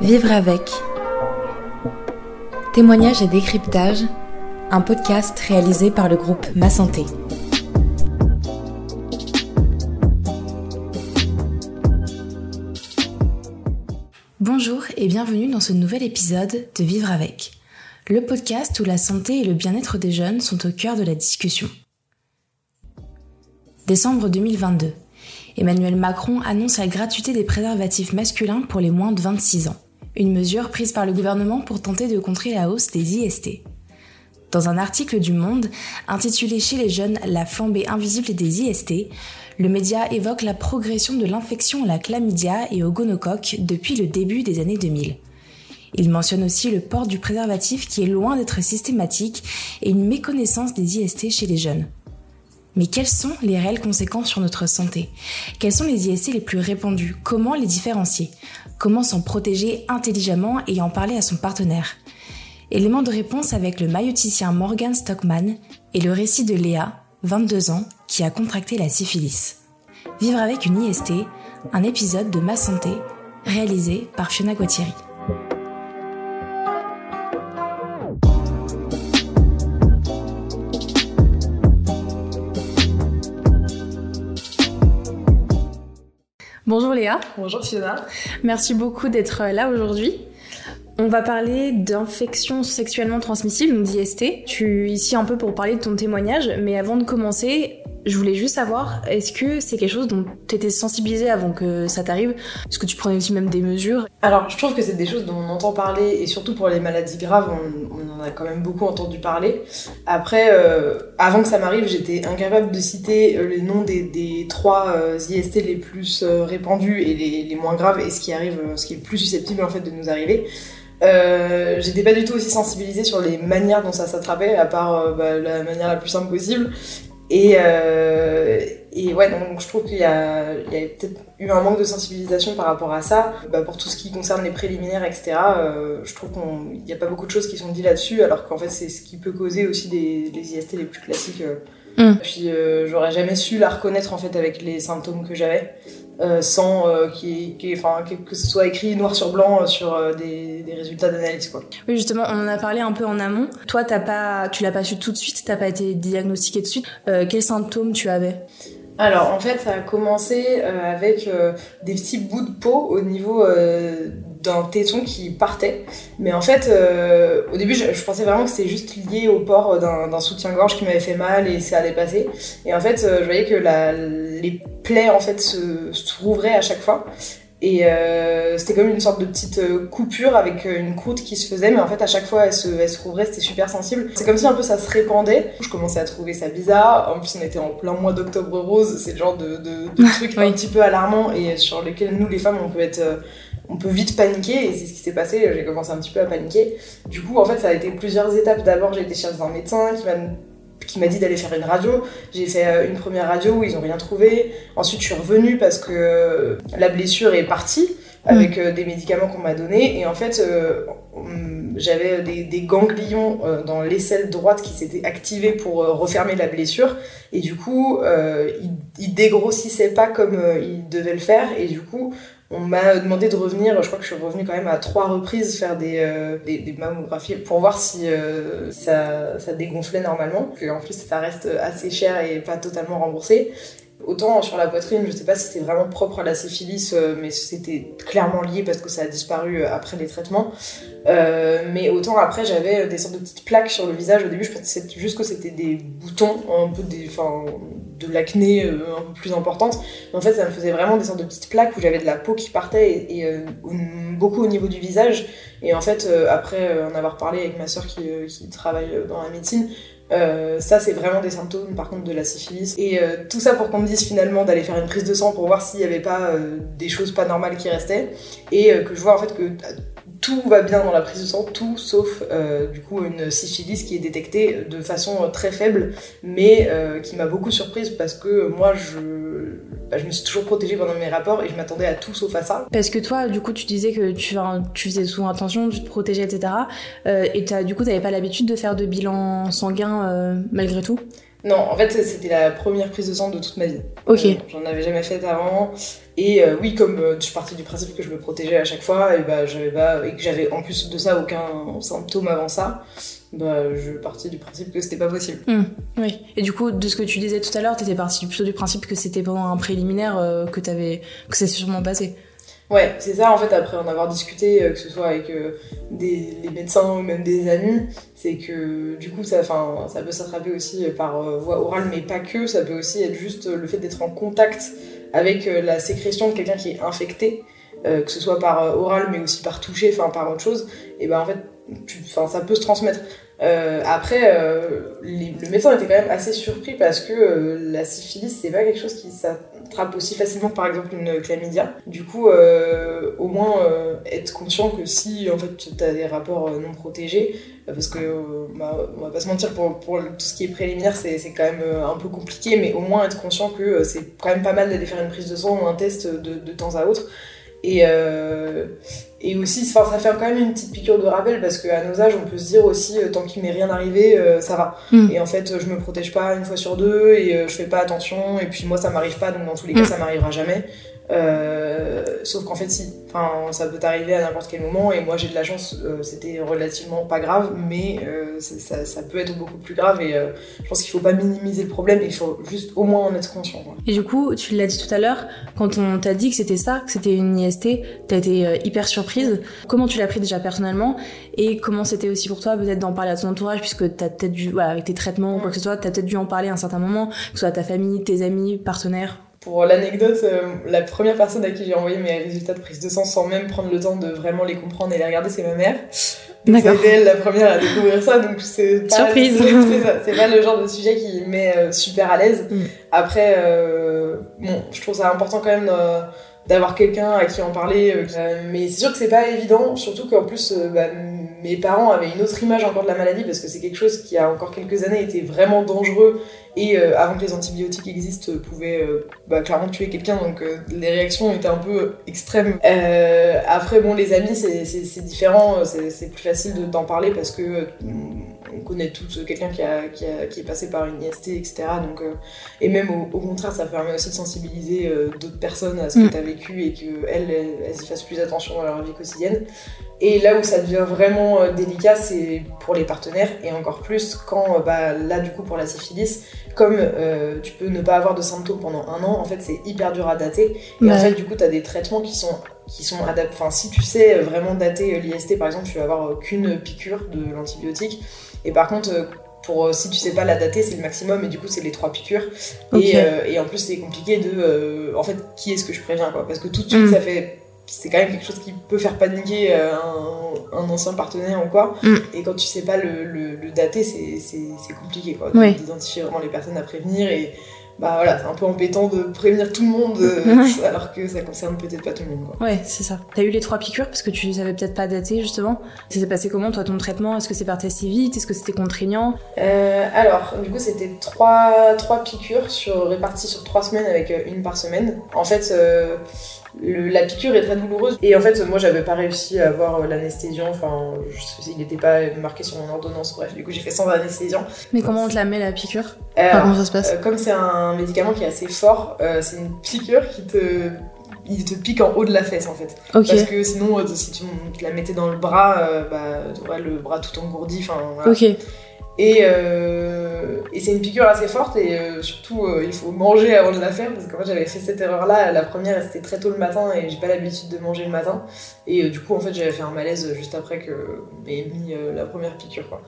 Vivre avec. Témoignage et décryptage, un podcast réalisé par le groupe Ma Santé. Bonjour et bienvenue dans ce nouvel épisode de Vivre avec, le podcast où la santé et le bien-être des jeunes sont au cœur de la discussion. Décembre 2022. Emmanuel Macron annonce la gratuité des préservatifs masculins pour les moins de 26 ans une mesure prise par le gouvernement pour tenter de contrer la hausse des IST. Dans un article du Monde intitulé Chez les jeunes La flambée invisible des IST, le média évoque la progression de l'infection à la chlamydia et au gonocoque depuis le début des années 2000. Il mentionne aussi le port du préservatif qui est loin d'être systématique et une méconnaissance des IST chez les jeunes. Mais quelles sont les réelles conséquences sur notre santé? Quels sont les IST les plus répandus? Comment les différencier? Comment s'en protéger intelligemment et en parler à son partenaire? Élément de réponse avec le maïoticien Morgan Stockman et le récit de Léa, 22 ans, qui a contracté la syphilis. Vivre avec une IST, un épisode de Ma Santé, réalisé par Fiona Guattieri. Léa. Bonjour Fiona. Merci beaucoup d'être là aujourd'hui. On va parler d'infections sexuellement transmissibles, donc d'IST. Tu es ici un peu pour parler de ton témoignage, mais avant de commencer, je voulais juste savoir, est-ce que c'est quelque chose dont tu étais sensibilisée avant que ça t'arrive? Est-ce que tu prenais aussi même des mesures? Alors, je trouve que c'est des choses dont on entend parler, et surtout pour les maladies graves, on, en a quand même beaucoup entendu parler. Après, euh, avant que ça m'arrive, j'étais incapable de citer euh, les noms des, trois euh, IST les plus répandus et les, moins graves, et ce qui arrive, ce qui est le plus susceptible en fait de nous arriver. j'étais pas du tout aussi sensibilisée sur les manières dont ça s'attrapait, à part bah, la manière la plus simple possible. Et, euh, et ouais, donc je trouve qu'il y a, il y a peut-être eu un manque de sensibilisation par rapport à ça. Bah, pour tout ce qui concerne les préliminaires, etc., euh, je trouve qu'il n'y a pas beaucoup de choses qui sont dites là-dessus, alors qu'en fait, c'est ce qui peut causer aussi des, des IST les plus classiques. Euh. Mm. Puis euh, j'aurais jamais su la reconnaître en fait avec les symptômes que j'avais. Euh, sans euh, enfin, que, ce soit écrit noir sur blanc sur des, des, résultats d'analyse quoi. Oui justement on en a parlé un peu en amont. Toi t'as pas, tu l'as pas su tout de suite, t'as pas été diagnostiqué tout de suite. quels symptômes tu avais? Alors en fait ça a commencé avec des petits bouts de peau au niveau d'un téton qui partait. Mais en fait, euh, au début, je, pensais vraiment que c'était juste lié au port d'un soutien-gorge qui m'avait fait mal et ça allait passer. Et en fait, euh, je voyais que la, les plaies en fait se, se rouvraient à chaque fois. Et euh, c'était comme une sorte de petite coupure avec une croûte qui se faisait, mais en fait à chaque fois elle se, elle se rouvrait, c'était super sensible. C'est comme si un peu ça se répandait. Je commençais à trouver ça bizarre. En plus on était en plein mois d'octobre rose, c'est le genre de, de, de truc un petit peu alarmant et sur lesquels nous les femmes on peut être on peut vite paniquer et c'est ce qui s'est passé. J'ai commencé un petit peu à paniquer. Du coup, en fait, ça a été plusieurs étapes. D'abord, j'ai été chez un médecin qui m'a qui m'a dit d'aller faire une radio. J'ai fait euh, une première radio où ils n'ont rien trouvé. Ensuite, je suis revenue parce que euh, la blessure est partie avec mm. euh, des médicaments qu'on m'a donnés. Et en fait, j'avais des, ganglions dans l'aisselle droite qui s'étaient activés pour refermer la blessure. Et du coup, ils, ils dégrossissaient pas comme ils devaient le faire. Et du coup, on m'a demandé de revenir, je crois que je suis revenue quand même à trois reprises faire des, euh, mammographies pour voir si euh, ça, dégonflait normalement. En plus, ça reste assez cher et pas totalement remboursé. Autant sur la poitrine, je sais pas si c'était vraiment propre à la syphilis, euh, mais c'était clairement lié parce que ça a disparu après les traitements. mais autant après, j'avais des sortes de petites plaques sur le visage. Au début, je pensais juste que c'était des boutons, un peu des, de l'acné euh, un peu plus importante. Mais en fait, ça me faisait vraiment des sortes de petites plaques où j'avais de la peau qui partait et, euh, beaucoup au niveau du visage. Et en fait, euh, après en avoir parlé avec ma soeur qui, qui travaille dans la médecine, ça, c'est vraiment des symptômes, par contre, de la syphilis. Et tout ça pour qu'on me dise finalement d'aller faire une prise de sang pour voir s'il n'y avait pas des choses pas normales qui restaient. Et que je vois en fait que tout va bien dans la prise de sang, tout sauf euh, du coup une syphilis qui est détectée de façon euh, très faible, mais euh, qui m'a beaucoup surprise parce que moi je, bah, je me suis toujours protégée pendant mes rapports et je m'attendais à tout sauf à ça. Parce que toi, du coup, tu disais que tu, tu faisais souvent attention, tu te protégeais, etc. et as, du coup, tu n'avais pas l'habitude de faire de bilan sanguin malgré tout? Non, en fait, c'était la première prise de sang de toute ma vie. Ok. J'en avais jamais fait avant. Et euh, oui, comme euh, je suis partie du principe que je me protégeais à chaque fois, et, bah, j'avais pas, et que j'avais en plus de ça aucun symptôme avant ça, bah, je partais du principe que c'était pas possible. Oui. Et du coup, de ce que tu disais tout à l'heure, t'étais parti plutôt du principe que c'était pendant un préliminaire euh, que t'avais que c'est sûrement passé. Ouais, c'est ça en fait, après en avoir discuté, euh, que ce soit avec des, les médecins ou même des amis, c'est que du coup ça, ça peut s'attraper aussi par voie orale, mais pas que, ça peut aussi être juste le fait d'être en contact avec euh, la sécrétion de quelqu'un qui est infecté, euh, que ce soit par euh, oral mais aussi par toucher, enfin par autre chose, et ben en fait tu, ça peut se transmettre. Euh, après, euh, le médecin était quand même assez surpris parce que euh, la syphilis, c'est pas quelque chose qui s'attrape aussi facilement que par exemple une chlamydia. Du coup, au moins être conscient que si en fait tu as des rapports non protégés, parce que bah, on va pas se mentir, pour, tout ce qui est préliminaire, c'est quand même un peu compliqué, mais au moins être conscient que c'est quand même pas mal d'aller faire une prise de sang ou un test de temps à autre. Et, euh, et aussi, ça fait quand même une petite piqûre de rappel parce qu'à nos âges, on peut se dire aussi, euh, tant qu'il m'est rien arrivé, euh, ça va. Mm. Et en fait, je me protège pas une fois sur deux et je fais pas attention. Et puis moi, ça m'arrive pas, donc dans tous les cas, Mm. ça m'arrivera jamais. Euh, sauf qu'en fait, si. Enfin, ça peut t'arriver à n'importe quel moment. Et moi, j'ai de la chance, euh, c'était relativement pas grave, mais euh, ça, peut être beaucoup plus grave. Et euh, je pense qu'il faut pas minimiser le problème, il faut juste au moins en être conscient. Et du coup, tu l'as dit tout à l'heure, quand on t'a dit que c'était ça, que c'était une IST, t'as été hyper surprise. Comment tu l'as pris déjà personnellement? Et comment c'était aussi pour toi peut-être d'en parler à ton entourage, puisque t'as peut-être dû, voilà, avec tes traitements ou quoi que ce soit, t'as peut-être dû en parler à un certain moment, que ce soit à ta famille, tes amis, partenaires? Pour l'anecdote, euh, la première personne à qui j'ai envoyé mes résultats de prise de sang sans même prendre le temps de vraiment les comprendre et les regarder, c'est ma mère. D'accord. C'était elle la première à découvrir ça, donc c'est pas, Surprise. c'est- pas le genre de sujet qui me met euh, super à l'aise. Mm. Après, euh, bon, je trouve ça important quand même d'avoir quelqu'un à qui en parler, euh, mais c'est sûr que c'est pas évident, surtout qu'en plus, euh, bah, mes parents avaient une autre image encore de la maladie parce que c'est quelque chose qui a encore quelques années était vraiment dangereux et euh, avant que les antibiotiques existent, pouvait bah, clairement tuer quelqu'un, donc les réactions étaient un peu extrêmes. Après, bon, les amis, c'est- différent, c'est plus facile de- d'en parler parce que on connaît tous quelqu'un qui, a, qui, a- qui est passé par une IST, etc. Donc, euh, et même au, au contraire, ça permet aussi de sensibiliser euh, d'autres personnes à ce que Mm. tu as vécu et qu'elles elles, elles y fassent plus attention dans leur vie quotidienne. Et là où ça devient vraiment euh, délicat, c'est pour les partenaires, et encore plus quand, euh, bah, là, du coup, pour la syphilis, comme euh, tu peux ne pas avoir de symptômes pendant un an, en fait, c'est hyper dur à dater. Et Ouais. en fait, du coup, tu as des traitements qui sont, qui sont adaptés. Enfin, si tu sais euh, vraiment dater euh, l'IST, par exemple, tu vas avoir euh, qu'une piqûre de l'antibiotique. Et par contre, euh, pour, euh, si tu sais pas la dater, c'est le maximum, et du coup, c'est les trois piqûres. Et, euh, et en plus, c'est compliqué de. euh, en fait, qui est-ce que je préviens, quoi Parce que tout de suite, Mm. ça fait. C'est quand même quelque chose qui peut faire paniquer un, un ancien partenaire ou quoi. Mm. Et quand tu sais pas le, le, le dater, c'est compliqué, quoi. Ouais. D'identifier vraiment les personnes à prévenir. Et bah voilà, c'est un peu embêtant de prévenir tout le monde, euh, Ouais. alors que ça concerne peut-être pas tout le monde, quoi. Ouais, c'est ça. T'as eu les trois piqûres parce que tu savais peut-être pas dater justement. Ça s'est passé comment toi ton traitement? Est-ce que c'est parti assez vite? Est-ce que c'était contraignant? Euh, alors, du coup, c'était trois, trois piqûres sur, réparties sur trois semaines avec euh, une par semaine. En fait, euh, le- la piqûre est très douloureuse. Et en fait, moi, j'avais pas réussi à avoir euh, l'anesthésiant. Enfin, je- il n'était pas marqué sur mon ordonnance. Bref, du coup, j'ai fait sans anesthésian. Mais comment on te la met la piqûre? Euh, Comment ça se passe? euh, comme c'est un médicament qui est assez fort, euh, c'est une piqûre qui te. Il te pique en haut de la fesse en fait. Parce que sinon, si tu la mettais dans le bras, bah, tu aurais le bras tout engourdi. Enfin, voilà. Ok. Et, euh, et c'est une piqûre assez forte et euh, surtout euh, il faut manger avant de la faire parce que moi j'avais fait cette erreur là. La première c'était très tôt le matin et j'ai pas l'habitude de manger le matin. Et du coup en fait j'avais fait un malaise juste après que m'ait mis la première piqûre quoi.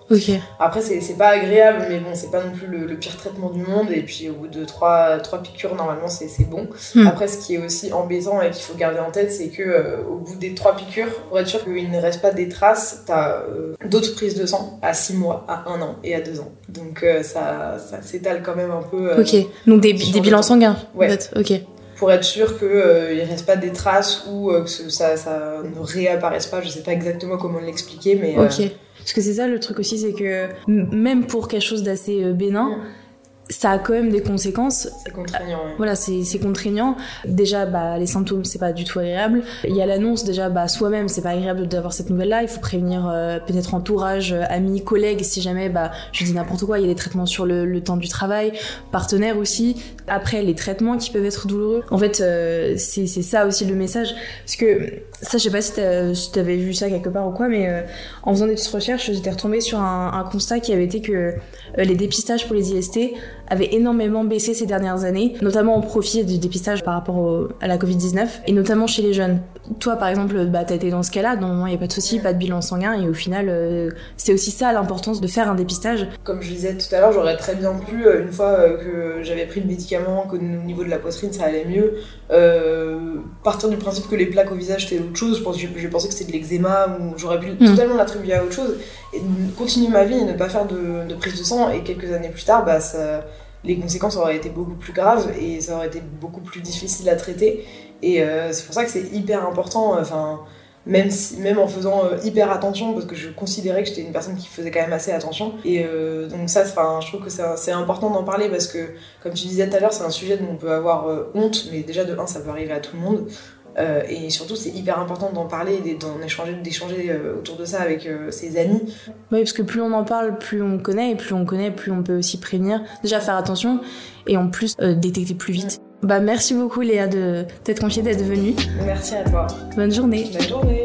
Après c'est pas agréable mais bon c'est pas non plus le, le pire traitement du monde et puis au bout de trois, trois piqûres normalement c'est bon. Hmm. Après ce qui est aussi embêtant et qu'il faut garder en tête c'est que au bout des trois piqûres pour être sûr qu'il ne reste pas des traces t'as d'autres prises de sang à six mois, à un an et à deux ans. Donc euh, ça, ça s'étale quand même un peu euh, Ok. Donc des, bilans sanguins. Ouais. en fait. Ok. pour être sûr qu'il ne reste pas des traces ou euh, que ce- ça, ça ne réapparaisse pas. Je sais pas exactement comment l'expliquer mais... euh, Ok. Parce que c'est ça le truc aussi, c'est que même pour quelque chose d'assez euh, bénin. Ça a quand même des conséquences. C'est contraignant. Ouais. Voilà, c'est contraignant. Déjà, bah, les symptômes, c'est pas du tout agréable. Il y a l'annonce, déjà, bah, soi-même, c'est pas agréable d'avoir cette nouvelle-là. Il faut prévenir euh, peut-être entourage, euh, amis, collègues, si jamais, bah, je dis n'importe quoi. Il y a des traitements sur le, le, temps du travail, partenaires aussi. Après, les traitements qui peuvent être douloureux. En fait, euh, c'est ça aussi le message. Parce que ça, je sais pas si t'avais vu ça quelque part ou quoi, mais euh, en faisant des petites recherches, j'étais retombée sur un, un, constat qui avait été que les dépistages pour les IST avaient énormément baissé ces dernières années, notamment au profit du dépistage par rapport au, à la Covid-19, et notamment chez les jeunes. Toi, par exemple, bah, t'as été dans ce cas-là, normalement, il n'y a pas de souci, pas de bilan sanguin, et au final, euh, c'est aussi ça l'importance de faire un dépistage. Comme je disais tout à l'heure, j'aurais très bien pu, euh, une fois euh, que j'avais pris le médicament, qu'au niveau de la poitrine ça allait mieux, euh, partir du principe que les plaques au visage c'était autre chose, je, pense, j'ai pensé que c'était de l'eczéma, ou j'aurais pu mmh. totalement l'attribuer à autre chose, continuer ma vie et ne pas faire de, prise de sang, et quelques années plus tard, bah, les conséquences auraient été beaucoup plus graves et ça aurait été beaucoup plus difficile à traiter. Et euh, c'est pour ça que c'est hyper important, enfin, même, même en faisant euh, hyper attention, parce que je considérais que j'étais une personne qui faisait quand même assez attention. Et euh, donc ça, je trouve que c'est important d'en parler parce que, comme tu disais tout à l'heure, c'est un sujet dont on peut avoir euh, honte, mais déjà de un, ça peut arriver à tout le monde. Euh, et surtout, c'est hyper important d'en parler, d'en échanger, d'échanger euh, autour de ça avec euh, ses amis. Oui, parce que plus on en parle, plus on connaît, et plus on connaît, plus on peut aussi prévenir. Déjà faire attention, et en plus détecter plus vite. Bah merci beaucoup Léa de t'être confiée d'être venue. Merci à toi. Bonne journée. Bonne journée.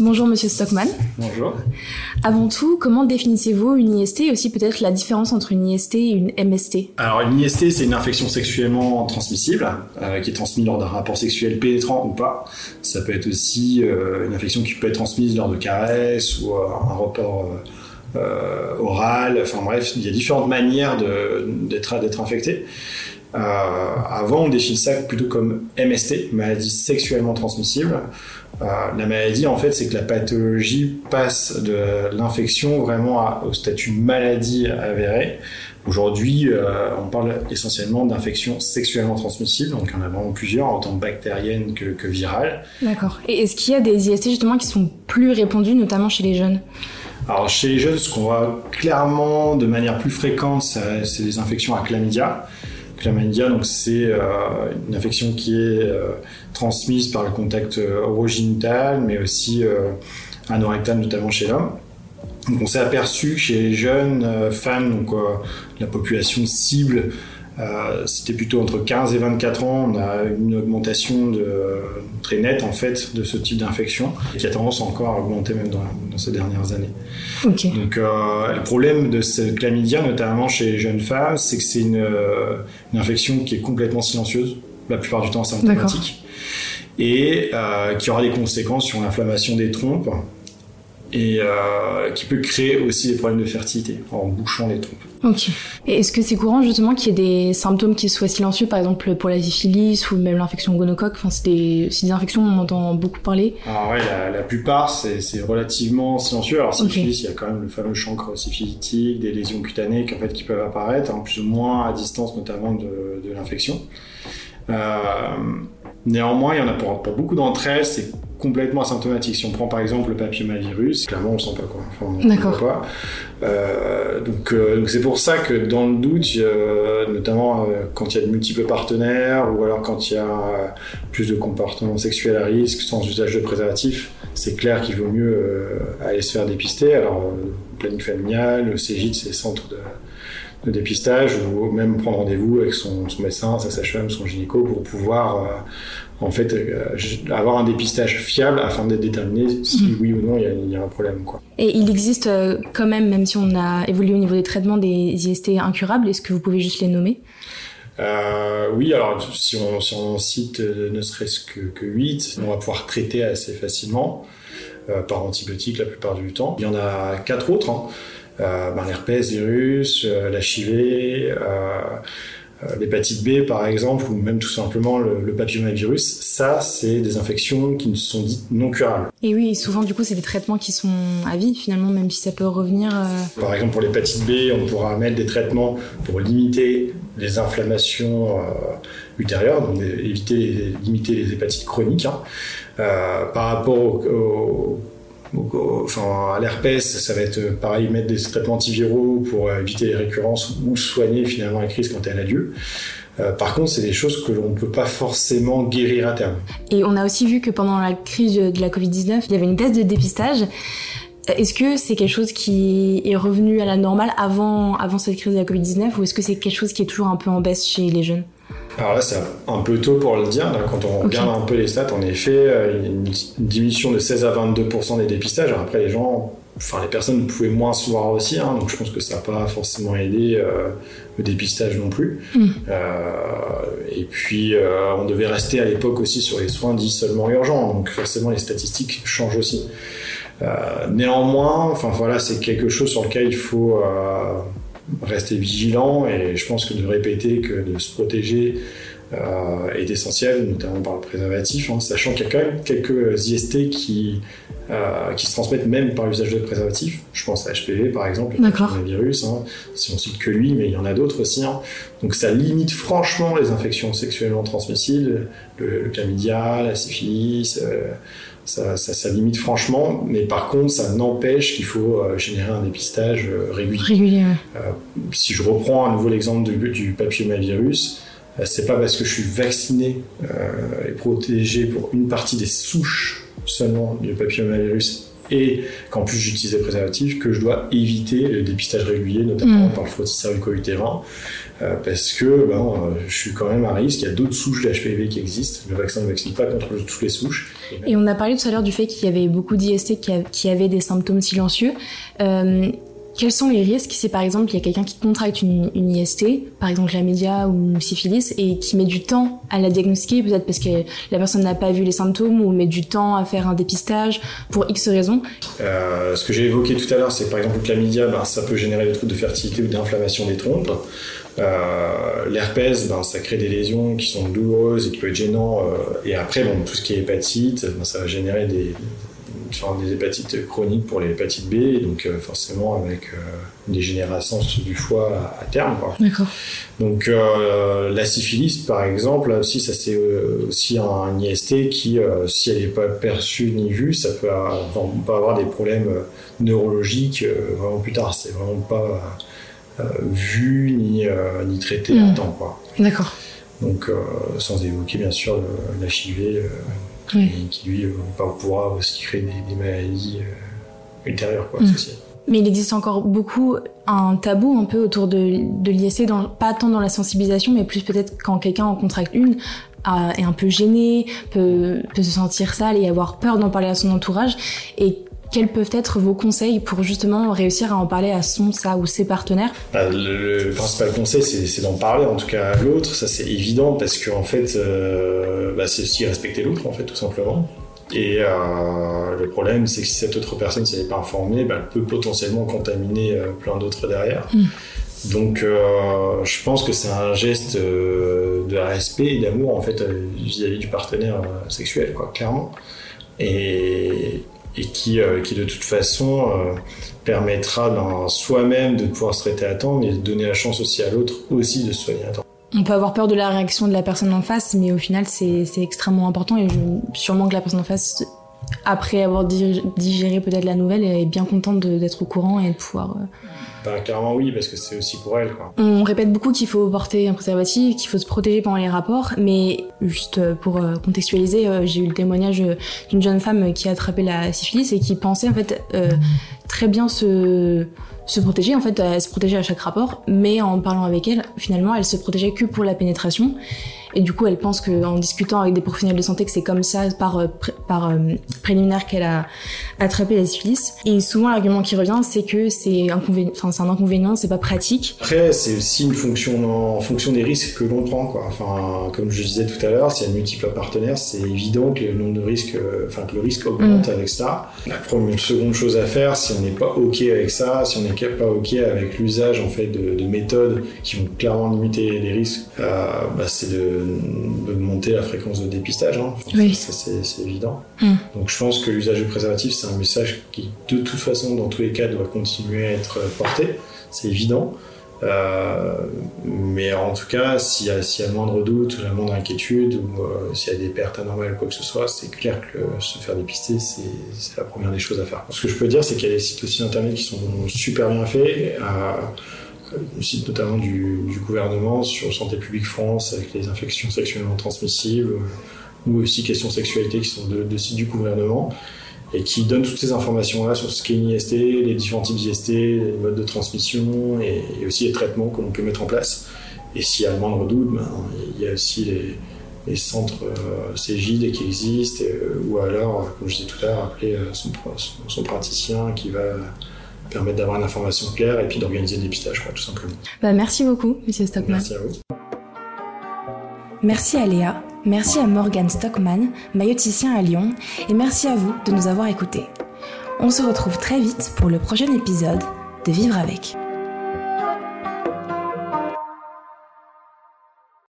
Bonjour Monsieur Stockman. Bonjour. Avant tout, comment définissez-vous une IST et aussi peut-être la différence entre une IST et une MST Alors une IST, c'est une infection sexuellement transmissible euh, qui est transmise lors d'un rapport sexuel pénétrant ou pas. Ça peut être aussi euh, une infection qui peut être transmise lors de caresses ou euh, un rapport oral. Enfin bref, il y a différentes manières d'être infecté. Euh, avant, on définit ça plutôt comme MST, maladie sexuellement transmissible. Euh, la maladie, en fait, c'est que la pathologie passe de l'infection vraiment à, au statut maladie avérée. Aujourd'hui, euh, on parle essentiellement d'infections sexuellement transmissibles, donc il y en a vraiment plusieurs, autant bactériennes que, que virales. D'accord. Et est-ce qu'il y a des IST justement qui sont plus répandues, notamment chez les jeunes? Alors chez les jeunes, ce qu'on voit clairement de manière plus fréquente, c'est des infections à chlamydia. Chlamydia, donc c'est euh, une infection qui est euh, transmise par le contact euh, orogénital, mais aussi anorectal, notamment chez l'homme. Donc on s'est aperçu que chez les jeunes femmes, donc la population cible, c'était plutôt entre 15 et 24 ans, on a une augmentation de, très nette en fait de ce type d'infection qui a tendance encore à augmenter même dans, dans ces dernières années. Okay. Donc euh, le problème de ce chlamydia, notamment chez les jeunes femmes, c'est que c'est une, une, infection qui est complètement silencieuse, la plupart du temps symptomatique et euh, qui aura des conséquences sur l'inflammation des trompes et euh, qui peut créer aussi des problèmes de fertilité en bouchant les trompes. Ok. Et est-ce que c'est courant justement qu'il y ait des symptômes qui soient silencieux, par exemple pour la syphilis ou même l'infection gonocoque? Enfin, c'est des, des, infections on entend beaucoup parler. Alors ouais, la, la plupart c'est relativement silencieux. Alors syphilis, okay. il y a quand même le fameux chancre syphilitique, des lésions cutanées qui en fait qui peuvent apparaître, en plus ou moins à distance notamment de, de l'infection. Euh, Néanmoins, il y en a pour, pour beaucoup d'entre elles, c'est complètement asymptomatique. Si on prend par exemple le papillomavirus, clairement on sent pas quoi. Enfin, D'accord. Euh, donc euh, c'est pour ça que dans le doute, euh, notamment quand il y a de multiples partenaires ou alors quand il y a plus de comportements sexuels à risque sans usage de préservatif, c'est clair qu'il vaut mieux aller se faire dépister. Alors planning familial, le CGIT, c'est centre de de dépistage ou même prendre rendez-vous avec son, son médecin, sa sage-femme, son gynéco pour pouvoir en fait euh, avoir un dépistage fiable afin d'être déterminé si mmh. oui ou non il y, y, a un problème quoi. Et il existe euh, quand même, même si on a évolué au niveau des traitements des IST incurables, est-ce que vous pouvez juste les nommer? Euh, oui, alors si on, si on cite ne serait-ce que, que 8, on va pouvoir traiter assez facilement par antibiotiques la plupart du temps. Il y en a quatre autres. Hein ben, l'herpès virus, l'HIV, euh, l'hépatite B par exemple, ou même tout simplement le, le papillomavirus, ça c'est des infections qui ne sont dites non curables. Et oui, souvent du coup c'est des traitements qui sont à vie finalement, même si ça peut revenir. Euh... Par exemple pour l'hépatite B, on pourra mettre des traitements pour limiter les inflammations euh, ultérieures, donc éviter, limiter les hépatites chroniques. Hein. par rapport au, enfin, à l'herpès, ça va être pareil, mettre des traitements antiviraux pour éviter les récurrences ou soigner finalement la crise quand elle a lieu. par contre, c'est des choses que l'on ne peut pas forcément guérir à terme. Et on a aussi vu que pendant la crise de la Covid-19, il y avait une baisse de dépistage. Est-ce que c'est quelque chose qui est revenu à la normale avant, avant cette crise de la Covid-19 ou est-ce que c'est quelque chose qui est toujours un peu en baisse chez les jeunes? Alors là, c'est un peu tôt pour le dire. quand on regarde un peu les stats, en effet, euh, une diminution de 16 à 22% des dépistages. après, les gens, enfin, les personnes pouvaient moins se voir aussi, hein, donc je pense que ça n'a pas forcément aidé euh, le dépistage non plus. Hmm. Euh, et puis, on devait rester à l'époque aussi sur les soins dits seulement urgents, donc forcément, les statistiques changent aussi. Euh, néanmoins, enfin voilà, c'est quelque chose sur lequel il faut euh, rester vigilant et je pense que de répéter que de se protéger euh, est essentiel, notamment par le préservatif, hein, sachant qu'il y a quand même quelques IST qui, qui se transmettent même par l'usage de préservatifs. Je pense à HPV par exemple, le virus, hein, si on cite que lui, mais il y en a d'autres aussi. Hein. Donc ça limite franchement les infections sexuellement transmissibles, le, le chlamydia, la syphilis ça, limite franchement, mais par contre, ça n'empêche qu'il faut euh, générer un dépistage euh, régulier. Euh, si je reprends à nouveau l'exemple du, du papillomavirus, c'est pas parce que je suis vacciné et protégé pour une partie des souches seulement du papillomavirus et qu'en plus j'utilise des préservatifs que je dois éviter le dépistage régulier, notamment mm. par le frottis cervico-utérin. Euh, parce que ben, euh, je suis quand même à risque. Il y a d'autres souches d'HPV qui existent. Le vaccin ne vaccine pas contre toutes les souches. Et, on a parlé tout à l'heure du fait qu'il y avait beaucoup d'IST qui, avaient des symptômes silencieux. Euh, quels sont les risques si par exemple il y a quelqu'un qui contracte une, IST, par exemple la média ou syphilis, et qui met du temps à la diagnostiquer, peut-être parce que la personne n'a pas vu les symptômes ou met du temps à faire un dépistage pour X raisons Ce que j'ai évoqué tout à l'heure, c'est par exemple que la média, ben, ça peut générer des troubles de fertilité ou d'inflammation des trompes. Euh, L'herpès, ben, ça crée des lésions qui sont douloureuses et qui peuvent être gênants. Euh, et après, bon, tout ce qui est hépatite, ben, ça va générer des, des hépatites chroniques pour les hépatites B, donc euh, forcément avec euh, une dégénérescence du foie à, terme. D'accord. Donc la syphilis, par exemple, là aussi, ça c'est aussi un, IST qui, si elle n'est pas perçue ni vue, ça peut avoir, des problèmes neurologiques vraiment plus tard. C'est vraiment pas euh, vu ni, euh, ni traité à hmm. temps. D'accord. Donc, euh, sans évoquer bien sûr l'HIV, qui, lui pourra aussi créer des, maladies ultérieures quoi, hmm. Mais il existe encore beaucoup un tabou un peu autour de, de l'ISC, pas tant dans la sensibilisation, mais plus peut-être quand quelqu'un en contracte une, est un peu gêné, peut, peut se sentir sale et avoir peur d'en parler à son entourage. Et quels peuvent être vos conseils pour justement réussir à en parler à son, sa ou ses partenaires? Bah, le, principal conseil, c'est d'en parler, en tout cas à l'autre. Ça, c'est évident parce qu'en fait, euh, bah, c'est aussi respecter l'autre, en fait, tout simplement. Et euh, le problème, c'est que si cette autre personne n'est pas informée, bah, elle peut potentiellement contaminer euh, plein d'autres derrière. Mm. Donc, je pense que c'est un geste de respect et d'amour en fait vis-à-vis du partenaire sexuel, quoi, clairement. Et, et qui, euh, qui de toute façon euh, permettra ben, soi-même de pouvoir se traiter à temps, mais de donner la chance aussi à l'autre aussi de se soigner à temps. On peut avoir peur de la réaction de la personne en face, mais au final c'est extrêmement important et sûrement que la personne en face, après avoir digéré peut-être la nouvelle, est bien contente d'être au courant et de pouvoir... Euh, bah, clairement oui, parce que c'est aussi pour elle. Quoi. On répète beaucoup qu'il faut porter un préservatif, qu'il faut se protéger pendant les rapports, mais juste pour euh, contextualiser, euh, j'ai eu le témoignage d'une jeune femme qui a attrapé la syphilis et qui pensait en fait euh, très bien se, se protéger, en fait elle se protégeait à chaque rapport, mais en parlant avec elle, finalement elle se protégeait que pour la pénétration. Et du coup, elle pense qu'en discutant avec des professionnels de santé, que c'est comme ça, par, euh, par euh, préliminaire, qu'elle a attrapé la syphilis. Et souvent, l'argument qui revient, c'est que c'est inconvénient, enfin, c'est un inconvénient, c'est pas pratique. Après, c'est aussi une fonction en fonction des risques que l'on prend, quoi. Enfin, comme je disais tout à l'heure, s'il y a multiples partenaires, c'est évident que le nombre de risques, euh, enfin, que le risque augmente mm. avec ça. La première, seconde chose à faire, si on n'est pas OK avec ça, si on n'est pas OK avec l'usage, en fait, de, méthodes qui vont clairement limiter les risques, bah, c'est de de, monter la fréquence de dépistage. Hein. oui. Ça, c'est évident. Mm. Donc, je pense que l'usage du préservatif, c'est un message qui, de toute façon, dans tous les cas, doit continuer à être porté. C'est évident. Euh, mais en tout cas, s'il y, a, s'il y a le moindre doute, la moindre inquiétude, ou euh, s'il y a des pertes anormales ou quoi que ce soit, c'est clair que se faire dépister, c'est, c'est la première des choses à faire. Ce que je peux dire, c'est qu'il y a des sites aussi internet qui sont super bien faits. Euh, le site notamment du, gouvernement sur Santé publique France avec les infections sexuellement transmissibles ou aussi questions sexualité qui sont de, de sites du gouvernement et qui donne toutes ces informations-là sur ce qu'est une IST, les différents types d'IST, les modes de transmission et, aussi les traitements que l'on peut mettre en place. Et s'il y a le moindre doute, ben, il y a aussi les, centres euh, qui existent, euh, ou alors, comme je disais tout à l'heure, appeler euh, son, praticien qui va permettre d'avoir une information claire et puis d'organiser le dépistage, quoi, tout simplement. Bah, merci beaucoup, Monsieur Stockman. Merci à vous. Merci à Léa, merci à Morgan Stockman, mailloticien à Lyon, et merci à vous de nous avoir écoutés. On se retrouve très vite pour le prochain épisode de Vivre avec.